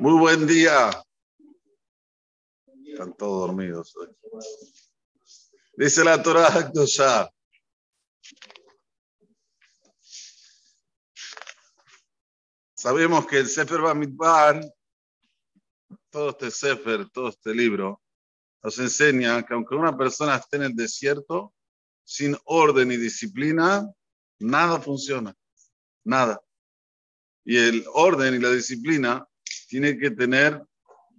Muy buen día. Están todos dormidos. hoy. Dice la Torah ya. Sabemos que el Sefer Bamidbar, todo este Sefer, todo este libro, nos enseña que aunque una persona esté en el desierto, sin orden y disciplina, nada funciona. Nada. Y el orden y la disciplina tiene que tener,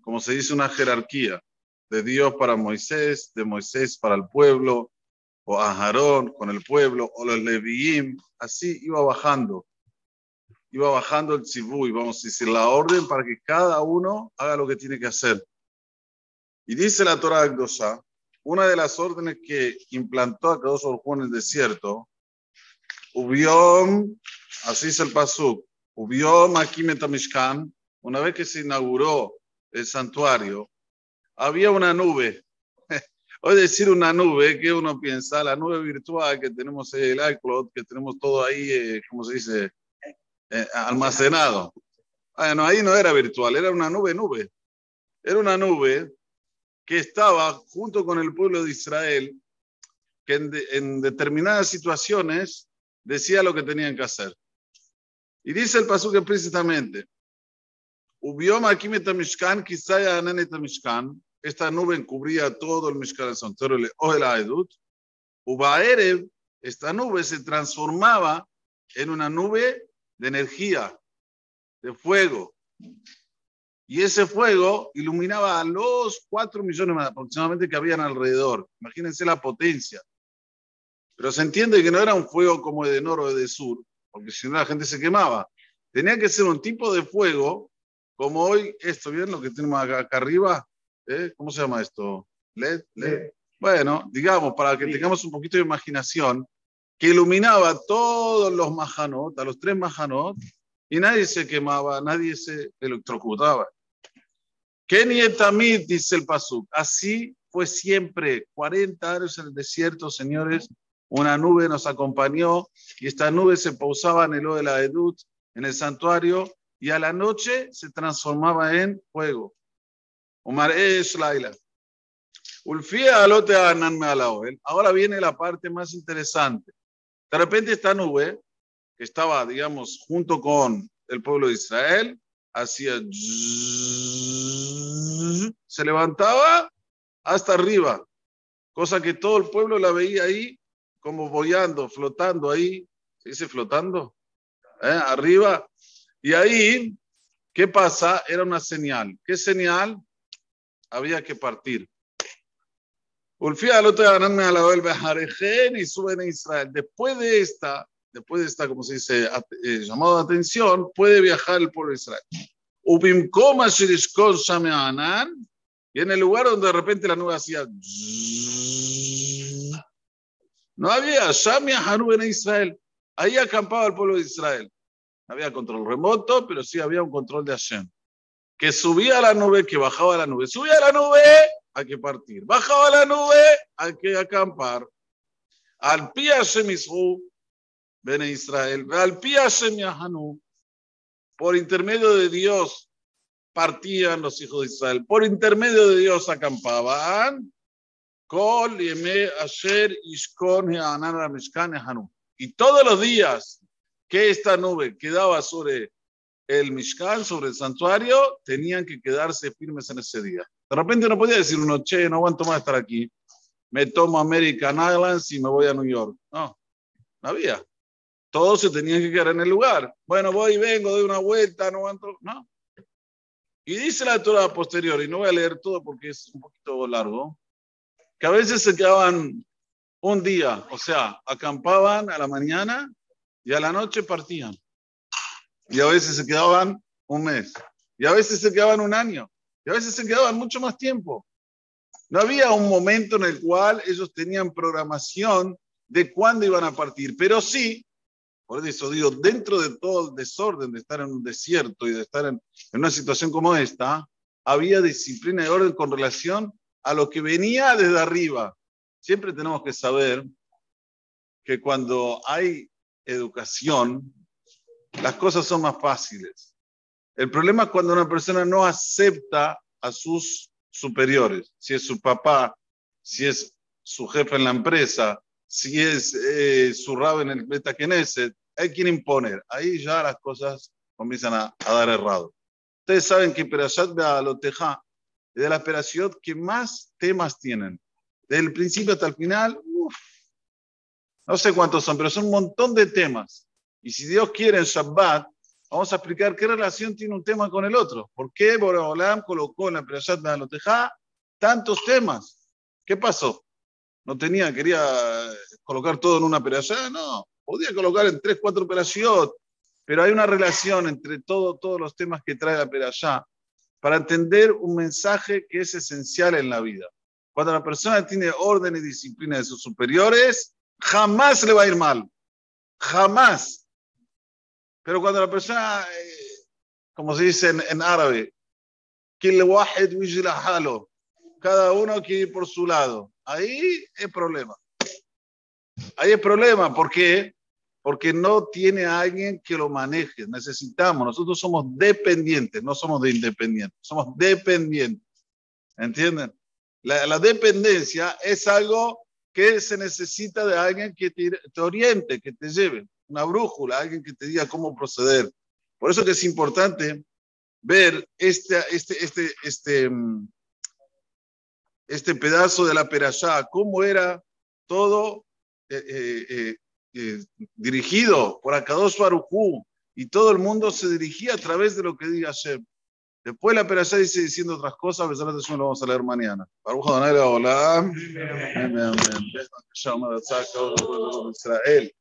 como se dice, una jerarquía de Dios para Moisés, de Moisés para el pueblo, o a Aarón con el pueblo, o los Leviim, así iba bajando. Iba bajando el y vamos a decir, la orden para que cada uno haga lo que tiene que hacer. Y dice la Torah Akdosha, una de las órdenes que implantó a Baruj Hu en el desierto, Ubiom, así es el pasuk, Ubiom Akimet Mishkan, una vez que se inauguró el santuario, había una nube. Hoy decir una nube, que uno piensa? La nube virtual que tenemos el iCloud, que tenemos todo ahí, eh, ¿cómo se dice? Eh, almacenado. Bueno, ahí no era virtual, era una nube, nube. Era una nube que estaba junto con el pueblo de Israel, que en, de- en determinadas situaciones decía lo que tenían que hacer. Y dice el pasuk precisamente, Esta nube cubría todo el Mishkan, el santuario o el Aedut. Ubaerev, esta nube se transformaba en una nube de energía, de fuego. Y ese fuego iluminaba a los cuatro millones más aproximadamente que habían alrededor. Imagínense la potencia. Pero se entiende que no era un fuego como el de Noro o de Sur, porque si no la gente se quemaba. Tenía que ser un tipo de fuego, como hoy, esto, ¿bien? Lo que tenemos acá, acá arriba, ¿eh? ¿cómo se llama esto? LED, LED. Bueno, digamos, para que tengamos un poquito de imaginación, que iluminaba todos los majanot, a los tres majanot, y nadie se quemaba, nadie se electrocutaba. Kenny Etamid, dice el Pasuk, así fue siempre, 40 años en el desierto, señores, una nube nos acompañó y esta nube se pausaba en el O de la Edut, en el santuario, y a la noche se transformaba en fuego. Omar Esh Laila. Ulfía alote. Ahora viene la parte más interesante. De repente esta nube, que estaba, digamos, junto con el pueblo de Israel, hacía se levantaba hasta arriba, cosa que todo el pueblo la veía ahí como boyando, flotando ahí, ¿se dice flotando? ¿Eh? Arriba. Y ahí, ¿qué pasa? Era una señal. ¿Qué señal? Había que partir. Ulfía al otro la Bejarejen y suben a Israel. Después de esta, después de esta, como se dice, eh, llamado de atención, puede viajar el pueblo de Israel. Y en el lugar donde de repente la nube hacía no había Shame Hanú en Israel. Ahí acampaba el pueblo de Israel. No había control remoto, pero sí había un control de Hashem. Que subía a la nube, que bajaba a la nube. Subía a la nube, hay que partir. Bajaba a la nube, hay que acampar. Al pie Hashem ven Israel. Al pie Hashem. Por intermedio de Dios partían los hijos de Israel. Por intermedio de Dios acampaban. Y todos los días que esta nube quedaba sobre el Mishkan, sobre el santuario, tenían que quedarse firmes en ese día. De repente no podía decir uno, che, no aguanto más estar aquí. Me tomo American Airlines y me voy a New York. No, no había. Todos se tenían que quedar en el lugar. Bueno, voy y vengo, doy una vuelta, no aguanto. No. Y dice la Torah posterior, y no voy a leer todo porque es un poquito largo, que a veces se quedaban un día, o sea, acampaban a la mañana y a la noche partían. Y a veces se quedaban un mes. Y a veces se quedaban un año. Y a veces se quedaban mucho más tiempo. No había un momento en el cual ellos tenían programación de cuándo iban a partir. Pero sí, por eso digo, dentro de todo el desorden de estar en un desierto y de estar en, en una situación como esta, había disciplina y orden con relación a lo que venía desde arriba. Siempre tenemos que saber que cuando hay educación, las cosas son más fáciles. El problema es cuando una persona no acepta a sus superiores, si es su papá, si es su jefe en la empresa, si es eh, su rabo en el Beta Knesset, hay quien imponer. Ahí ya las cosas comienzan a, dar errado. Ustedes saben que Perashat Bealoteja es de la operación que más temas tienen. Desde el principio hasta el final, no sé cuántos son, pero son un montón de temas. Y si Dios quiere en Shabbat, vamos a explicar qué relación tiene un tema con el otro. ¿Por qué Boreolam colocó en la Perashat Bealoteja tantos temas? ¿Qué pasó? no tenía, quería colocar todo en una operación, no, podía colocar en tres, cuatro operaciones, pero hay una relación entre todo, todos los temas que trae la operación para entender un mensaje que es esencial en la vida. Cuando la persona tiene orden y disciplina de sus superiores, jamás le va a ir mal, jamás. Pero cuando la persona, eh, como se dice en, en árabe, cada uno quiere ir por su lado. Ahí es problema. Ahí es problema. ¿Por qué? Porque no tiene a alguien que lo maneje. Necesitamos. Nosotros somos dependientes, no somos de independientes. Somos dependientes. ¿Entienden? La, dependencia es algo que se necesita de alguien que te, te oriente, que te lleve. Una brújula, alguien que te diga cómo proceder. Por eso que es importante ver este, este, este, este, mm, este pedazo de la perashá, cómo era todo eh, eh, eh, dirigido por Akadosh Baruchú y todo el mundo se dirigía a través de lo que diga Hashem. Después la Perashá dice diciendo otras cosas, a pesar lo vamos a leer mañana. Baruja Donera, hola. Israel.